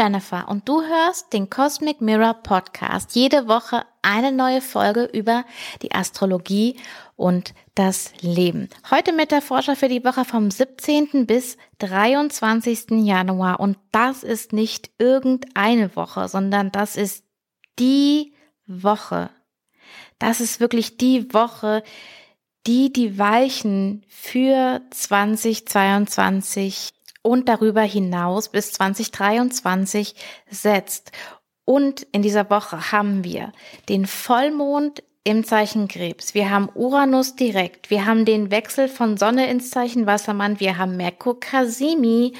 Jennifer und du hörst den Cosmic Mirror Podcast. Jede Woche eine neue Folge über die Astrologie und das Leben. Heute mit der Forscher für die Woche vom 17. bis 23. Januar. Und das ist nicht irgendeine Woche, sondern das ist die Woche. Das ist wirklich die Woche, die die Weichen für 2022 und darüber hinaus bis 2023 setzt. Und in dieser Woche haben wir den Vollmond im Zeichen Krebs. Wir haben Uranus direkt. Wir haben den Wechsel von Sonne ins Zeichen Wassermann. Wir haben Merkur Kasimi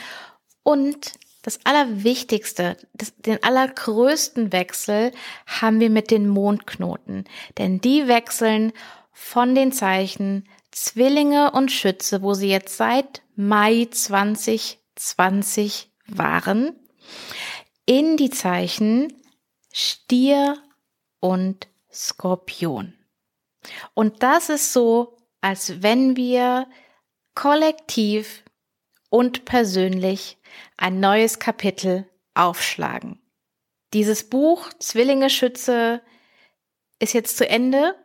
und das Allerwichtigste, das, den allergrößten Wechsel haben wir mit den Mondknoten. Denn die wechseln von den Zeichen Zwillinge und Schütze, wo sie jetzt seit Mai 2020 waren, in die Zeichen Stier und Skorpion. Und das ist so, als wenn wir kollektiv und persönlich ein neues Kapitel aufschlagen. Dieses Buch Zwillinge Schütze ist jetzt zu Ende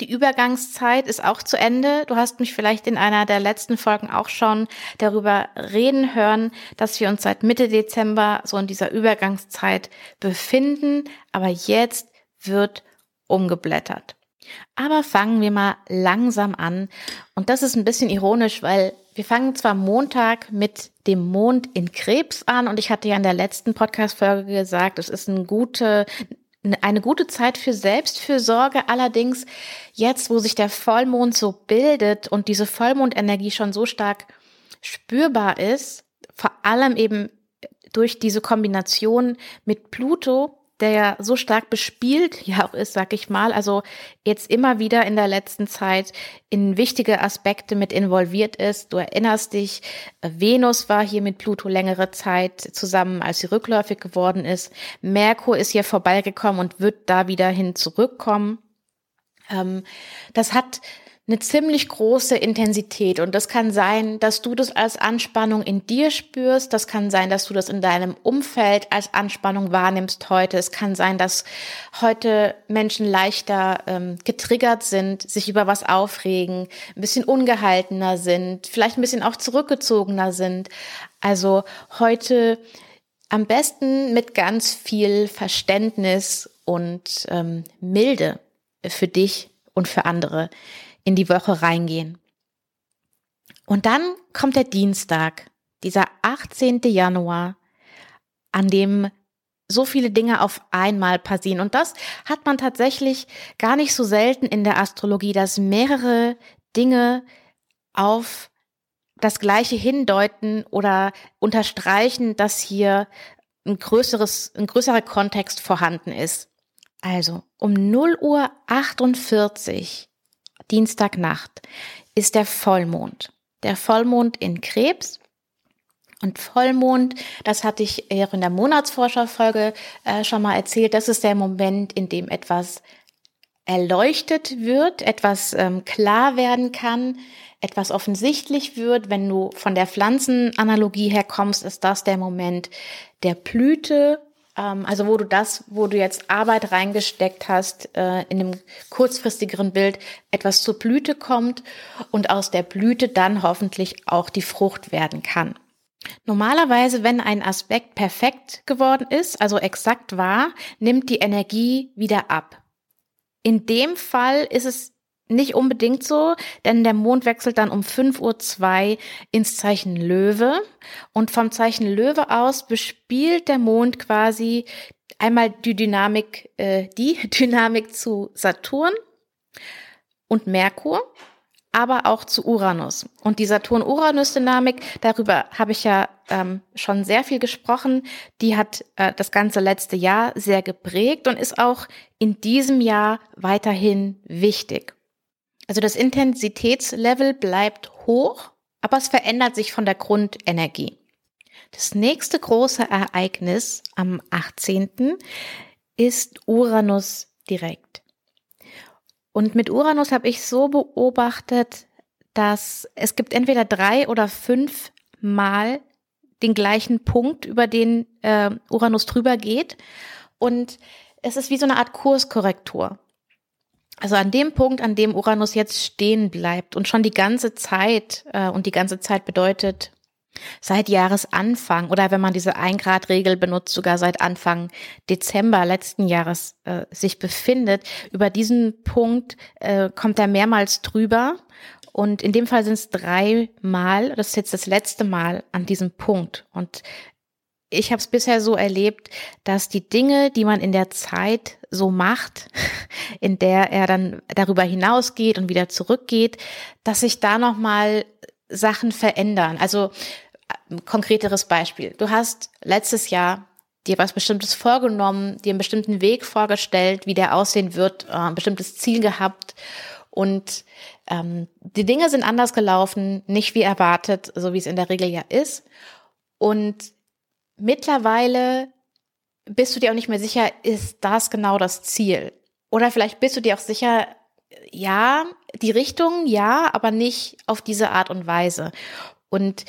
die Übergangszeit ist auch zu Ende. Du hast mich vielleicht in einer der letzten Folgen auch schon darüber reden hören, dass wir uns seit Mitte Dezember so in dieser Übergangszeit befinden. Aber jetzt wird umgeblättert. Aber fangen wir mal langsam an. Und das ist ein bisschen ironisch, weil wir fangen zwar Montag mit dem Mond in Krebs an und ich hatte ja in der letzten Podcast-Folge gesagt, es ist eine gute, eine gute Zeit für Selbstfürsorge. Allerdings jetzt, wo sich der Vollmond so bildet und diese Vollmondenergie schon so stark spürbar ist, vor allem eben durch diese Kombination mit Pluto, der ja so stark bespielt ja auch ist, sag ich mal, also jetzt immer wieder in der letzten Zeit in wichtige Aspekte mit involviert ist. Du erinnerst dich, Venus war hier mit Pluto längere Zeit zusammen, als sie rückläufig geworden ist. Merkur ist hier vorbeigekommen und wird da wieder hin zurückkommen. Ähm, das hat eine ziemlich große Intensität. Und das kann sein, dass du das als Anspannung in dir spürst. Das kann sein, dass du das in deinem Umfeld als Anspannung wahrnimmst heute. Es kann sein, dass heute Menschen leichter ähm, getriggert sind, sich über was aufregen, ein bisschen ungehaltener sind, vielleicht ein bisschen auch zurückgezogener sind. Also heute am besten mit ganz viel Verständnis und ähm, Milde für dich und für andere in die Woche reingehen. Und dann kommt der Dienstag, dieser 18. Januar, an dem so viele Dinge auf einmal passieren. Und das hat man tatsächlich gar nicht so selten in der Astrologie, dass mehrere Dinge auf das Gleiche hindeuten oder unterstreichen, dass hier ein größeres, ein größerer Kontext vorhanden ist. Also um 0 Uhr 48 Dienstagnacht, ist der Vollmond. Der Vollmond in Krebs. Und Vollmond, das hatte ich in der Monatsforscherfolge äh, schon mal erzählt, das ist der Moment, in dem etwas erleuchtet wird, etwas ähm, klar werden kann, etwas offensichtlich wird. Wenn du von der Pflanzenanalogie her kommst, ist das der Moment der Blüte also wo du das, wo du jetzt Arbeit reingesteckt hast, äh, in einem kurzfristigeren Bild etwas zur Blüte kommt und aus der Blüte dann hoffentlich auch die Frucht werden kann. Normalerweise, wenn ein Aspekt perfekt geworden ist, also exakt war, nimmt die Energie wieder ab. In dem Fall ist es nicht unbedingt so, denn der Mond wechselt dann um 5.02 Uhr ins Zeichen Löwe und vom Zeichen Löwe aus bespielt der Mond quasi einmal die Dynamik, äh, die Dynamik zu Saturn und Merkur, aber auch zu Uranus. Und die Saturn-Uranus-Dynamik, darüber habe ich ja ähm, schon sehr viel gesprochen, die hat äh, das ganze letzte Jahr sehr geprägt und ist auch in diesem Jahr weiterhin wichtig. Also das Intensitätslevel bleibt hoch, aber es verändert sich von der Grundenergie. Das nächste große Ereignis am 18. ist Uranus direkt. Und mit Uranus habe ich so beobachtet, dass es gibt entweder drei oder fünf Mal den gleichen Punkt, über den äh, Uranus drüber geht. Und es ist wie so eine Art Kurskorrektur. Also an dem Punkt, an dem Uranus jetzt stehen bleibt und schon die ganze Zeit, äh, und die ganze Zeit bedeutet seit Jahresanfang oder wenn man diese Ein-Grad-Regel benutzt, sogar seit Anfang Dezember letzten Jahres äh, sich befindet, über diesen Punkt äh, kommt er mehrmals drüber. Und in dem Fall sind es dreimal, das ist jetzt das letzte Mal an diesem Punkt. Und ich habe es bisher so erlebt, dass die Dinge, die man in der Zeit so macht, in der er dann darüber hinausgeht und wieder zurückgeht, dass sich da noch mal Sachen verändern. Also ein konkreteres Beispiel: Du hast letztes Jahr dir was Bestimmtes vorgenommen, dir einen bestimmten Weg vorgestellt, wie der aussehen wird, äh, ein bestimmtes Ziel gehabt und ähm, die Dinge sind anders gelaufen, nicht wie erwartet, so wie es in der Regel ja ist. Und mittlerweile bist du dir auch nicht mehr sicher, ist das genau das Ziel? Oder vielleicht bist du dir auch sicher, ja, die Richtung, ja, aber nicht auf diese Art und Weise. Und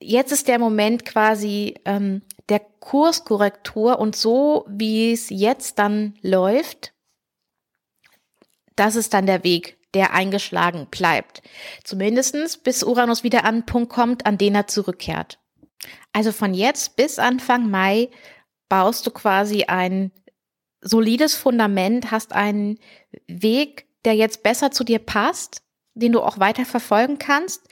jetzt ist der Moment quasi ähm, der Kurskorrektur und so, wie es jetzt dann läuft, das ist dann der Weg, der eingeschlagen bleibt. Zumindestens bis Uranus wieder an einen Punkt kommt, an den er zurückkehrt. Also von jetzt bis Anfang Mai baust du quasi ein solides Fundament, hast einen Weg, der jetzt besser zu dir passt, den du auch weiter verfolgen kannst,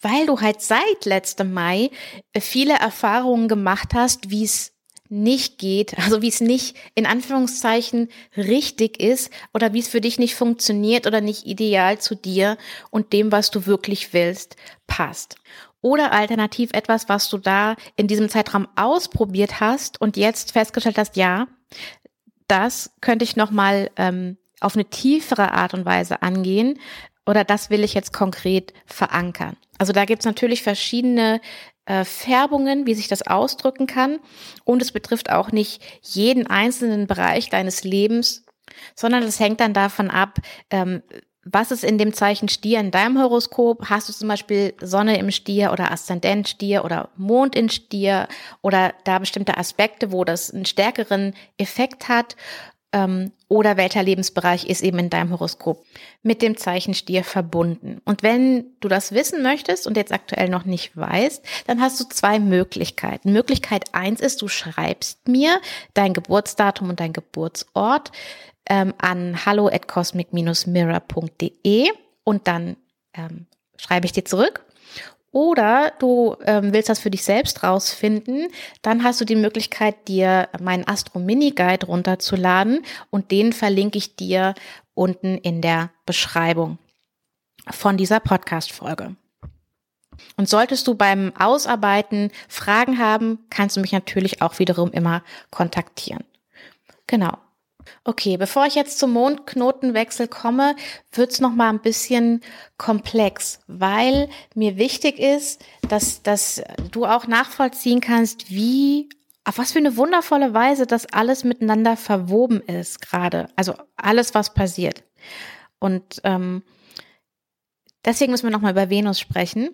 weil du halt seit letztem Mai viele Erfahrungen gemacht hast, wie es nicht geht, also wie es nicht in Anführungszeichen richtig ist oder wie es für dich nicht funktioniert oder nicht ideal zu dir und dem, was du wirklich willst, passt. Oder alternativ etwas, was du da in diesem Zeitraum ausprobiert hast und jetzt festgestellt hast, ja, das könnte ich nochmal ähm, auf eine tiefere Art und Weise angehen oder das will ich jetzt konkret verankern. Also da gibt's natürlich verschiedene äh, Färbungen, wie sich das ausdrücken kann. Und es betrifft auch nicht jeden einzelnen Bereich deines Lebens, sondern es hängt dann davon ab, ähm, was ist in dem Zeichen Stier in deinem Horoskop? Hast du zum Beispiel Sonne im Stier oder Aszendent Stier oder Mond in Stier oder da bestimmte Aspekte, wo das einen stärkeren Effekt hat? Ähm, oder welcher Lebensbereich ist eben in deinem Horoskop mit dem Zeichen Stier verbunden. Und wenn du das wissen möchtest und jetzt aktuell noch nicht weißt, dann hast du zwei Möglichkeiten. Möglichkeit eins ist, du schreibst mir dein Geburtsdatum und dein Geburtsort ähm, an hallo at cosmic-mirror.de und dann ähm, schreibe ich dir zurück oder du ähm, willst das für dich selbst rausfinden, dann hast du die Möglichkeit, dir meinen Astro Mini Guide runterzuladen und den verlinke ich dir unten in der Beschreibung von dieser Podcast Folge. Und solltest du beim Ausarbeiten Fragen haben, kannst du mich natürlich auch wiederum immer kontaktieren. Genau. Okay, bevor ich jetzt zum Mondknotenwechsel komme, wird's noch mal ein bisschen komplex, weil mir wichtig ist, dass, dass du auch nachvollziehen kannst, wie, auf was für eine wundervolle Weise das alles miteinander verwoben ist gerade. Also alles, was passiert. Und ähm, deswegen müssen wir noch mal über Venus sprechen.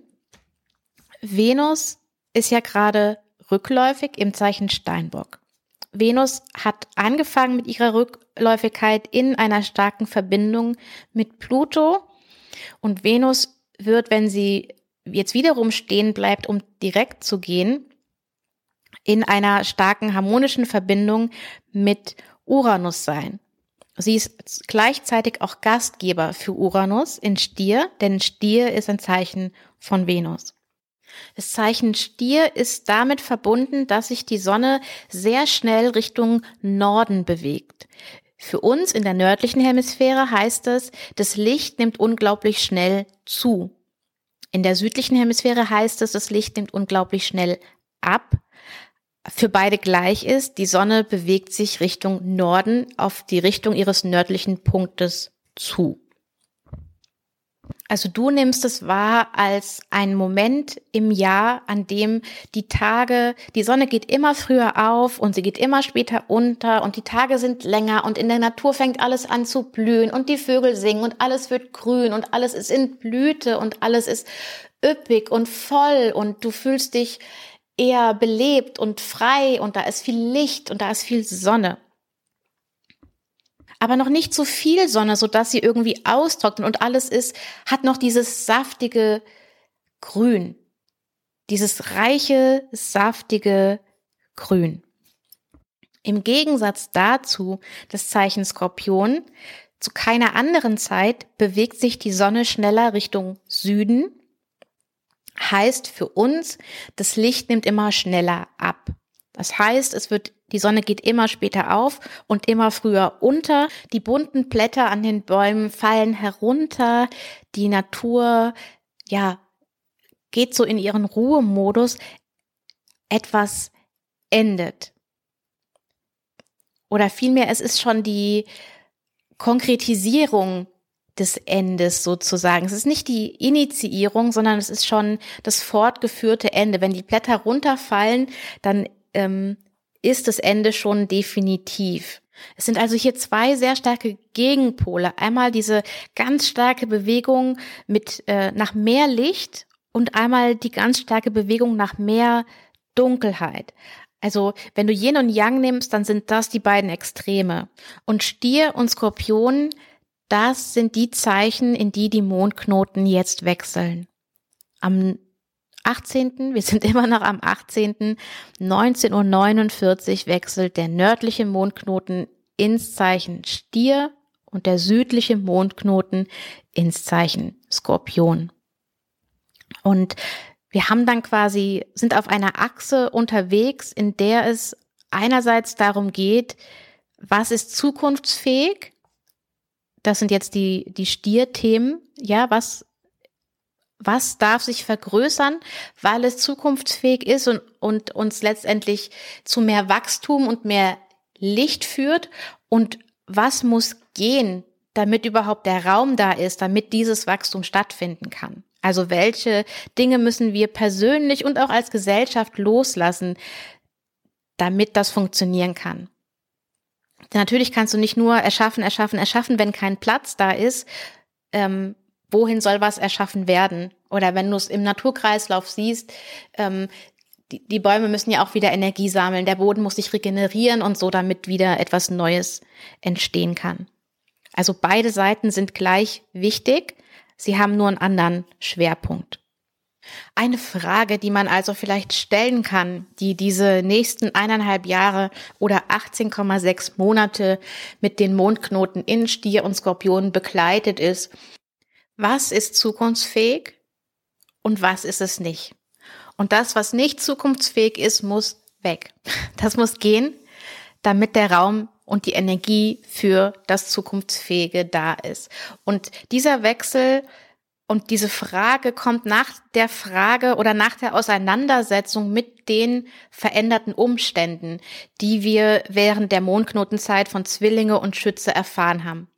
Venus ist ja gerade rückläufig im Zeichen Steinbock. Venus hat angefangen mit ihrer Rückläufigkeit in einer starken Verbindung mit Pluto und Venus wird, wenn sie jetzt wiederum stehen bleibt, um direkt zu gehen, in einer starken harmonischen Verbindung mit Uranus sein. Sie ist gleichzeitig auch Gastgeber für Uranus in Stier, denn Stier ist ein Zeichen von Venus. Das Zeichen Stier ist damit verbunden, dass sich die Sonne sehr schnell Richtung Norden bewegt. Für uns in der nördlichen Hemisphäre heißt es, das Licht nimmt unglaublich schnell zu. In der südlichen Hemisphäre heißt es, das Licht nimmt unglaublich schnell ab. Für beide gleich ist, die Sonne bewegt sich Richtung Norden auf die Richtung ihres nördlichen Punktes zu. Also du nimmst es wahr als einen Moment im Jahr, an dem die Tage, die Sonne geht immer früher auf und sie geht immer später unter und die Tage sind länger und in der Natur fängt alles an zu blühen und die Vögel singen und alles wird grün und alles ist in Blüte und alles ist üppig und voll und du fühlst dich eher belebt und frei und da ist viel Licht und da ist viel Sonne. Aber noch nicht so viel Sonne, so dass sie irgendwie austrocknet und alles ist, hat noch dieses saftige Grün. Dieses reiche, saftige Grün. Im Gegensatz dazu das Zeichen Skorpion. Zu keiner anderen Zeit bewegt sich die Sonne schneller Richtung Süden heißt für uns, das Licht nimmt immer schneller ab. Das heißt, es wird, die Sonne geht immer später auf und immer früher unter. Die bunten Blätter an den Bäumen fallen herunter. Die Natur, ja, geht so in ihren Ruhemodus. Etwas endet. Oder vielmehr, es ist schon die Konkretisierung des Endes sozusagen. Es ist nicht die Initiierung, sondern es ist schon das fortgeführte Ende. Wenn die Blätter runterfallen, dann ähm, ist das Ende schon definitiv. Es sind also hier zwei sehr starke Gegenpole. Einmal diese ganz starke Bewegung mit äh, nach mehr Licht und einmal die ganz starke Bewegung nach mehr Dunkelheit. Also wenn du Yin und Yang nimmst, dann sind das die beiden Extreme. Und Stier und Skorpion das sind die Zeichen, in die die Mondknoten jetzt wechseln. Am 18., wir sind immer noch am 18., 19.49 Uhr wechselt der nördliche Mondknoten ins Zeichen Stier und der südliche Mondknoten ins Zeichen Skorpion. Und wir haben dann quasi, sind auf einer Achse unterwegs, in der es einerseits darum geht, was ist zukunftsfähig das sind jetzt die, die Stierthemen. Ja, was, was darf sich vergrößern, weil es zukunftsfähig ist und, und uns letztendlich zu mehr Wachstum und mehr Licht führt? Und was muss gehen, damit überhaupt der Raum da ist, damit dieses Wachstum stattfinden kann? Also welche Dinge müssen wir persönlich und auch als Gesellschaft loslassen, damit das funktionieren kann? Natürlich kannst du nicht nur erschaffen, erschaffen, erschaffen, wenn kein Platz da ist. Ähm, wohin soll was erschaffen werden? Oder wenn du es im Naturkreislauf siehst, ähm, die, die Bäume müssen ja auch wieder Energie sammeln, der Boden muss sich regenerieren und so, damit wieder etwas Neues entstehen kann. Also beide Seiten sind gleich wichtig, sie haben nur einen anderen Schwerpunkt. Eine Frage, die man also vielleicht stellen kann, die diese nächsten eineinhalb Jahre oder 18,6 Monate mit den Mondknoten in Stier und Skorpion begleitet ist, was ist zukunftsfähig und was ist es nicht? Und das, was nicht zukunftsfähig ist, muss weg. Das muss gehen, damit der Raum und die Energie für das Zukunftsfähige da ist. Und dieser Wechsel und diese Frage kommt nach der Frage oder nach der Auseinandersetzung mit den veränderten Umständen, die wir während der Mondknotenzeit von Zwillinge und Schütze erfahren haben.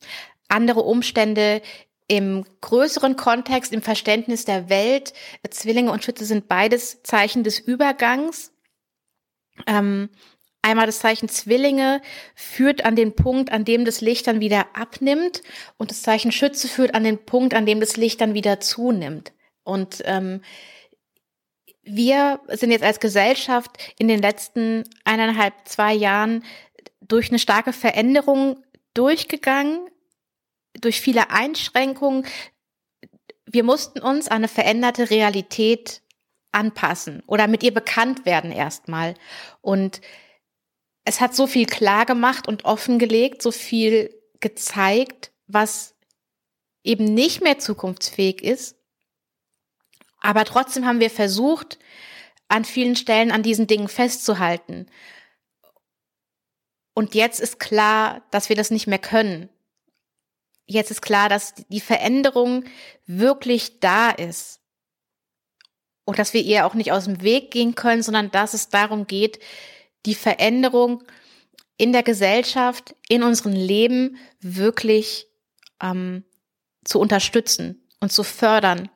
Andere Umstände im größeren Kontext, im Verständnis der Welt. Zwillinge und Schütze sind beides Zeichen des Übergangs. Ähm, Einmal das Zeichen Zwillinge führt an den Punkt, an dem das Licht dann wieder abnimmt und das Zeichen Schütze führt an den Punkt, an dem das Licht dann wieder zunimmt. Und ähm, wir sind jetzt als Gesellschaft in den letzten eineinhalb, zwei Jahren durch eine starke Veränderung durchgegangen, durch viele Einschränkungen. Wir mussten uns an eine veränderte Realität anpassen oder mit ihr bekannt werden erstmal. Und es hat so viel klar gemacht und offengelegt, so viel gezeigt, was eben nicht mehr zukunftsfähig ist. Aber trotzdem haben wir versucht, an vielen Stellen an diesen Dingen festzuhalten. Und jetzt ist klar, dass wir das nicht mehr können. Jetzt ist klar, dass die Veränderung wirklich da ist. Und dass wir ihr auch nicht aus dem Weg gehen können, sondern dass es darum geht, die Veränderung in der Gesellschaft, in unserem Leben wirklich ähm, zu unterstützen und zu fördern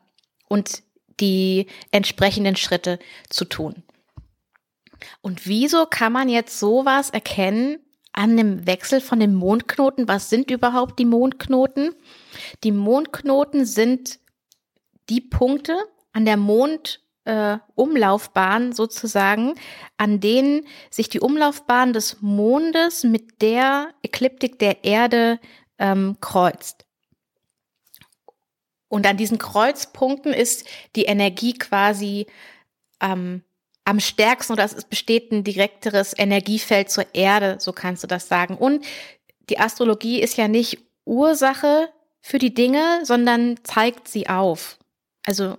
und die entsprechenden Schritte zu tun. Und wieso kann man jetzt sowas erkennen an dem Wechsel von den Mondknoten? Was sind überhaupt die Mondknoten? Die Mondknoten sind die Punkte an der Mond äh, sozusagen, an denen sich die Umlaufbahn des Mondes mit der Ekliptik der Erde ähm, kreuzt. Und an diesen Kreuzpunkten ist die Energie quasi ähm, am stärksten oder es besteht ein direkteres Energiefeld zur Erde, so kannst du das sagen. Und die Astrologie ist ja nicht Ursache für die Dinge, sondern zeigt sie auf. Also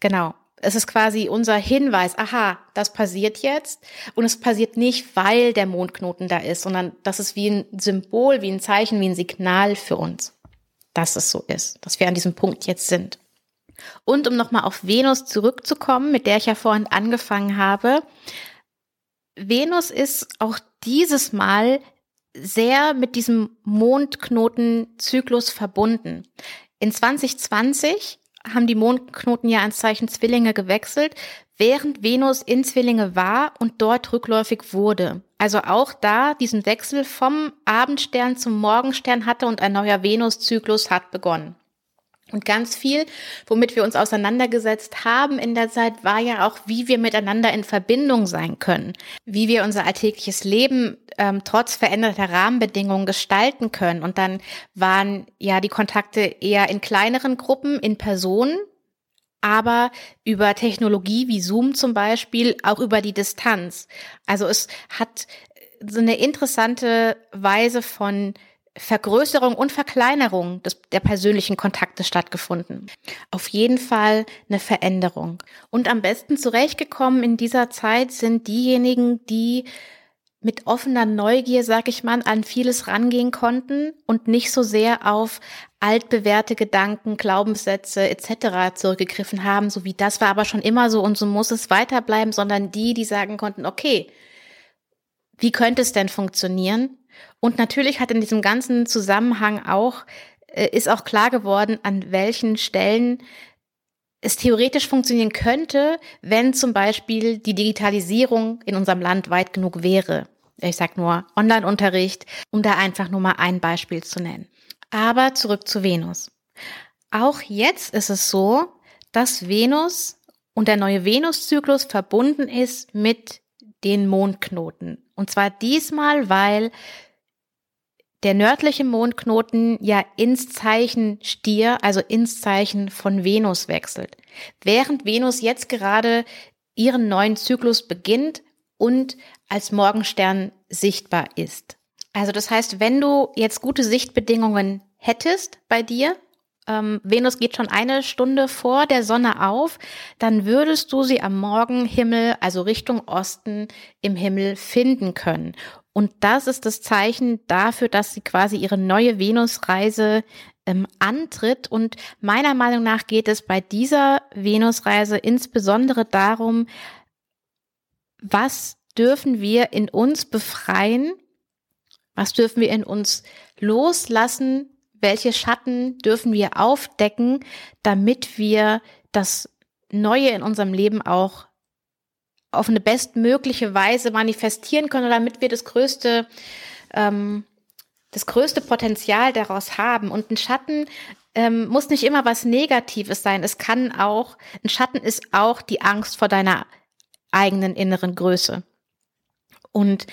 genau, es ist quasi unser Hinweis, aha, das passiert jetzt und es passiert nicht, weil der Mondknoten da ist, sondern das ist wie ein Symbol, wie ein Zeichen, wie ein Signal für uns, dass es so ist, dass wir an diesem Punkt jetzt sind. Und um nochmal auf Venus zurückzukommen, mit der ich ja vorhin angefangen habe, Venus ist auch dieses Mal sehr mit diesem Mondknotenzyklus verbunden. In 2020 haben die Mondknoten ja ans Zeichen Zwillinge gewechselt, während Venus in Zwillinge war und dort rückläufig wurde. Also auch da diesen Wechsel vom Abendstern zum Morgenstern hatte und ein neuer Venuszyklus hat begonnen. Und ganz viel, womit wir uns auseinandergesetzt haben in der Zeit, war ja auch, wie wir miteinander in Verbindung sein können, wie wir unser alltägliches Leben ähm, trotz veränderter Rahmenbedingungen gestalten können. Und dann waren ja die Kontakte eher in kleineren Gruppen, in Personen, aber über Technologie wie Zoom zum Beispiel, auch über die Distanz. Also es hat so eine interessante Weise von Vergrößerung und Verkleinerung des, der persönlichen Kontakte stattgefunden. Auf jeden Fall eine Veränderung. Und am besten zurechtgekommen in dieser Zeit sind diejenigen, die mit offener Neugier, sag ich mal, an vieles rangehen konnten und nicht so sehr auf altbewährte Gedanken, Glaubenssätze etc. zurückgegriffen haben, so wie das war aber schon immer so und so muss es weiterbleiben, sondern die, die sagen konnten, okay, wie könnte es denn funktionieren? Und natürlich hat in diesem ganzen Zusammenhang auch, äh, ist auch klar geworden, an welchen Stellen es theoretisch funktionieren könnte, wenn zum Beispiel die Digitalisierung in unserem Land weit genug wäre. Ich sag nur Online-Unterricht, um da einfach nur mal ein Beispiel zu nennen. Aber zurück zu Venus. Auch jetzt ist es so, dass Venus und der neue Venuszyklus verbunden ist mit den Mondknoten. Und zwar diesmal, weil der nördliche Mondknoten ja ins Zeichen Stier, also ins Zeichen von Venus wechselt. Während Venus jetzt gerade ihren neuen Zyklus beginnt und als Morgenstern sichtbar ist. Also das heißt, wenn du jetzt gute Sichtbedingungen hättest bei dir, ähm, Venus geht schon eine Stunde vor der Sonne auf, dann würdest du sie am Morgenhimmel, also Richtung Osten im Himmel finden können. Und das ist das Zeichen dafür, dass sie quasi ihre neue Venusreise ähm, antritt. Und meiner Meinung nach geht es bei dieser Venusreise insbesondere darum, was dürfen wir in uns befreien? Was dürfen wir in uns loslassen? Welche Schatten dürfen wir aufdecken, damit wir das Neue in unserem Leben auch auf eine bestmögliche Weise manifestieren können, damit wir das größte, ähm, das größte Potenzial daraus haben. Und ein Schatten ähm, muss nicht immer was Negatives sein. Es kann auch, ein Schatten ist auch die Angst vor deiner eigenen inneren Größe. Und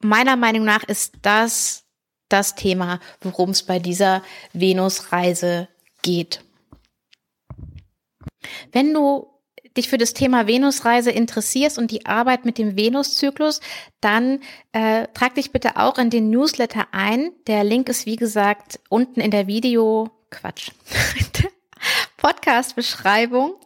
meiner Meinung nach ist das das Thema, worum es bei dieser Venus-Reise geht. Wenn du dich für das Thema Venusreise interessierst und die Arbeit mit dem Venuszyklus, dann äh, trag dich bitte auch in den Newsletter ein. Der Link ist wie gesagt unten in der Video Quatsch. Podcast-Beschreibung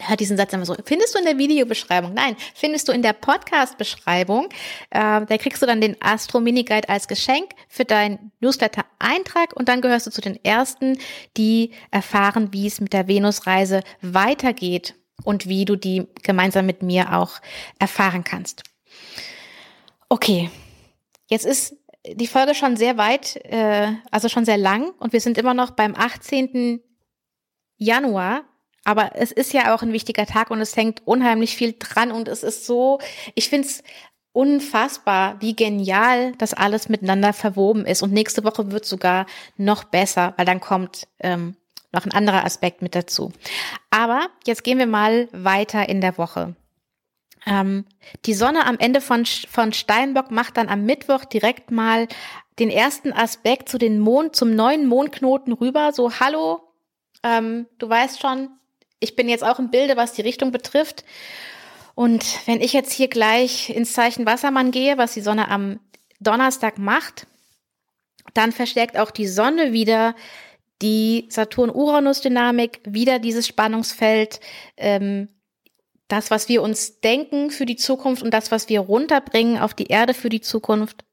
hört diesen Satz immer so, findest du in der Videobeschreibung? Nein, findest du in der Podcast-Beschreibung. Äh, da kriegst du dann den Astro Mini Guide als Geschenk für deinen Newsletter-Eintrag und dann gehörst du zu den ersten, die erfahren, wie es mit der Venus-Reise weitergeht und wie du die gemeinsam mit mir auch erfahren kannst. Okay, jetzt ist die Folge schon sehr weit, äh, also schon sehr lang und wir sind immer noch beim 18. Januar aber es ist ja auch ein wichtiger Tag und es hängt unheimlich viel dran und es ist so, ich finde es unfassbar, wie genial das alles miteinander verwoben ist. Und nächste Woche wird sogar noch besser, weil dann kommt ähm, noch ein anderer Aspekt mit dazu. Aber jetzt gehen wir mal weiter in der Woche. Ähm, die Sonne am Ende von, von Steinbock macht dann am Mittwoch direkt mal den ersten Aspekt zu den Mond, zum neuen Mondknoten rüber. So, hallo, ähm, du weißt schon, ich bin jetzt auch im Bilde, was die Richtung betrifft. Und wenn ich jetzt hier gleich ins Zeichen Wassermann gehe, was die Sonne am Donnerstag macht, dann verstärkt auch die Sonne wieder die Saturn-Uranus-Dynamik, wieder dieses Spannungsfeld, ähm, das, was wir uns denken für die Zukunft und das, was wir runterbringen auf die Erde für die Zukunft.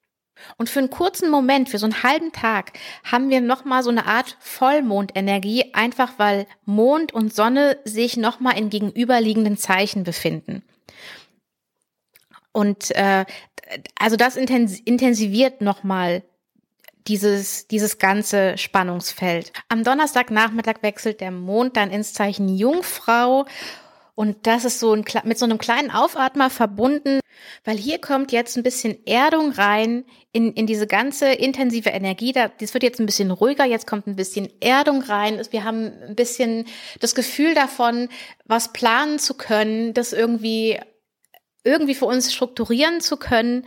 Und für einen kurzen Moment, für so einen halben Tag, haben wir nochmal so eine Art Vollmondenergie, einfach weil Mond und Sonne sich nochmal in gegenüberliegenden Zeichen befinden. Und äh, also das intensiviert nochmal dieses, dieses ganze Spannungsfeld. Am Donnerstagnachmittag wechselt der Mond dann ins Zeichen Jungfrau und das ist so ein, mit so einem kleinen Aufatmer verbunden, weil hier kommt jetzt ein bisschen Erdung rein in, in diese ganze intensive Energie. Da, das wird jetzt ein bisschen ruhiger, jetzt kommt ein bisschen Erdung rein. Wir haben ein bisschen das Gefühl davon, was planen zu können, das irgendwie irgendwie für uns strukturieren zu können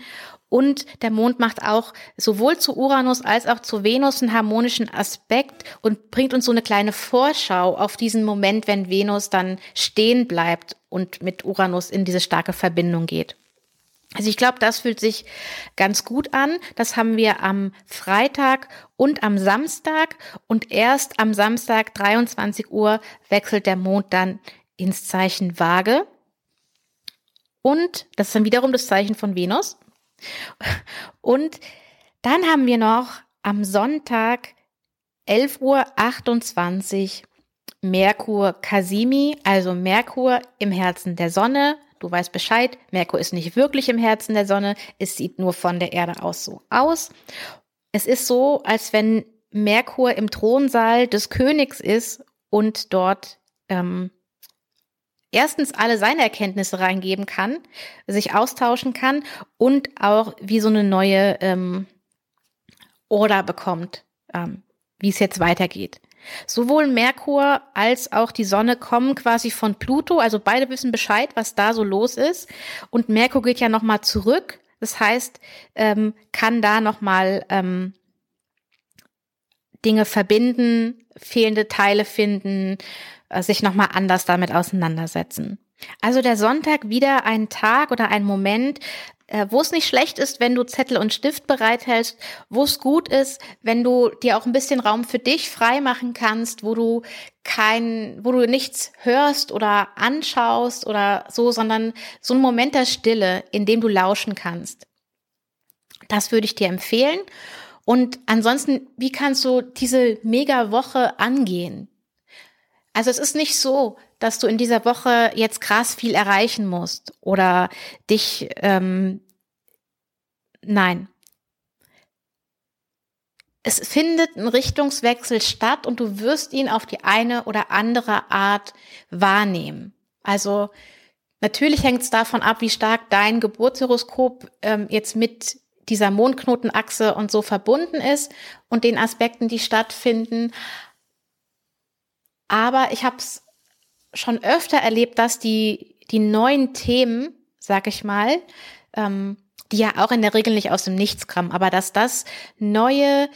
und der Mond macht auch sowohl zu Uranus als auch zu Venus einen harmonischen Aspekt und bringt uns so eine kleine Vorschau auf diesen Moment, wenn Venus dann stehen bleibt und mit Uranus in diese starke Verbindung geht. Also ich glaube, das fühlt sich ganz gut an. Das haben wir am Freitag und am Samstag. Und erst am Samstag 23 Uhr wechselt der Mond dann ins Zeichen Waage. Und das ist dann wiederum das Zeichen von Venus. Und dann haben wir noch am Sonntag 11.28 Uhr Merkur Kasimi, also Merkur im Herzen der Sonne. Du weißt Bescheid, Merkur ist nicht wirklich im Herzen der Sonne, es sieht nur von der Erde aus so aus. Es ist so, als wenn Merkur im Thronsaal des Königs ist und dort ähm, erstens alle seine Erkenntnisse reingeben kann, sich austauschen kann und auch wie so eine neue ähm, Order bekommt, ähm, wie es jetzt weitergeht. Sowohl Merkur als auch die Sonne kommen quasi von Pluto, also beide wissen Bescheid, was da so los ist. Und Merkur geht ja nochmal zurück, das heißt, ähm, kann da nochmal ähm, Dinge verbinden, fehlende Teile finden, sich nochmal anders damit auseinandersetzen. Also der Sonntag wieder ein Tag oder ein Moment, äh, wo es nicht schlecht ist, wenn du Zettel und Stift bereithältst, wo es gut ist, wenn du dir auch ein bisschen Raum für dich frei machen kannst, wo du kein, wo du nichts hörst oder anschaust oder so, sondern so ein Moment der Stille, in dem du lauschen kannst. Das würde ich dir empfehlen. Und ansonsten, wie kannst du diese Mega-Woche angehen? Also es ist nicht so, dass du in dieser Woche jetzt krass viel erreichen musst oder dich, ähm, nein. Es findet ein Richtungswechsel statt und du wirst ihn auf die eine oder andere Art wahrnehmen. Also natürlich hängt es davon ab, wie stark dein Geburtshoroskop ähm, jetzt mit dieser Mondknotenachse und so verbunden ist und den Aspekten, die stattfinden. Aber ich habe es schon öfter erlebt, dass die, die neuen Themen, sag ich mal, ähm, die ja auch in der Regel nicht aus dem Nichts kommen, aber dass das neue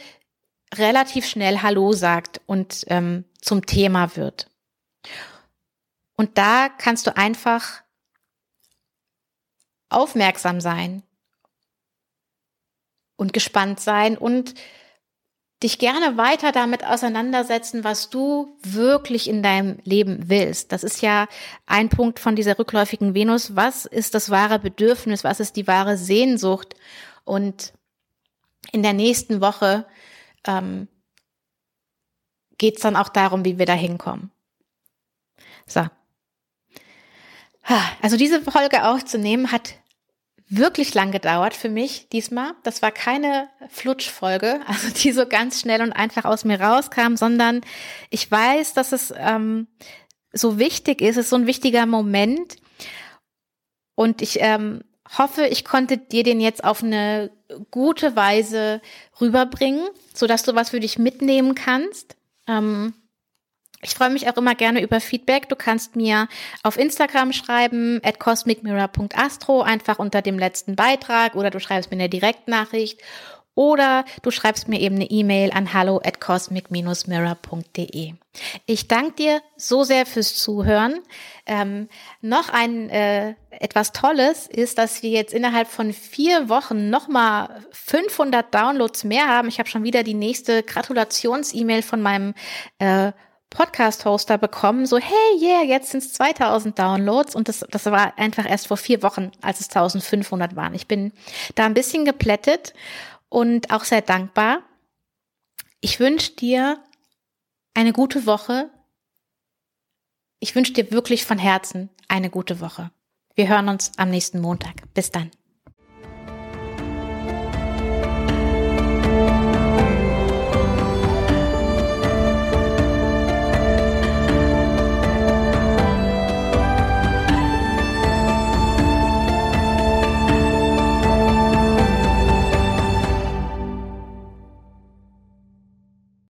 relativ schnell Hallo sagt und ähm, zum Thema wird. Und da kannst du einfach aufmerksam sein und gespannt sein und dich gerne weiter damit auseinandersetzen, was du wirklich in deinem Leben willst. Das ist ja ein Punkt von dieser rückläufigen Venus. Was ist das wahre Bedürfnis? Was ist die wahre Sehnsucht? Und in der nächsten Woche ähm, geht es dann auch darum, wie wir da hinkommen. So. Also diese Folge aufzunehmen hat wirklich lang gedauert für mich diesmal. Das war keine Flutschfolge, also die so ganz schnell und einfach aus mir rauskam, sondern ich weiß, dass es ähm, so wichtig ist, es ist so ein wichtiger Moment. Und ich ähm, hoffe, ich konnte dir den jetzt auf eine gute Weise rüberbringen, so dass du was für dich mitnehmen kannst. Ähm, Ich freue mich auch immer gerne über Feedback. Du kannst mir auf Instagram schreiben, at cosmicmirror.astro, einfach unter dem letzten Beitrag oder du schreibst mir eine Direktnachricht oder du schreibst mir eben eine E-Mail an hallo at cosmic-mirror.de. Ich danke dir so sehr fürs Zuhören. Ähm, noch ein äh, etwas Tolles ist, dass wir jetzt innerhalb von vier Wochen nochmal 500 Downloads mehr haben. Ich habe schon wieder die nächste Gratulations-E-Mail von meinem äh, Podcast-Hoster bekommen, so, hey, yeah, jetzt sind es 2000 Downloads und das, das war einfach erst vor vier Wochen, als es 1500 waren. Ich bin da ein bisschen geplättet und auch sehr dankbar. Ich wünsche dir eine gute Woche. Ich wünsche dir wirklich von Herzen eine gute Woche. Wir hören uns am nächsten Montag. Bis dann.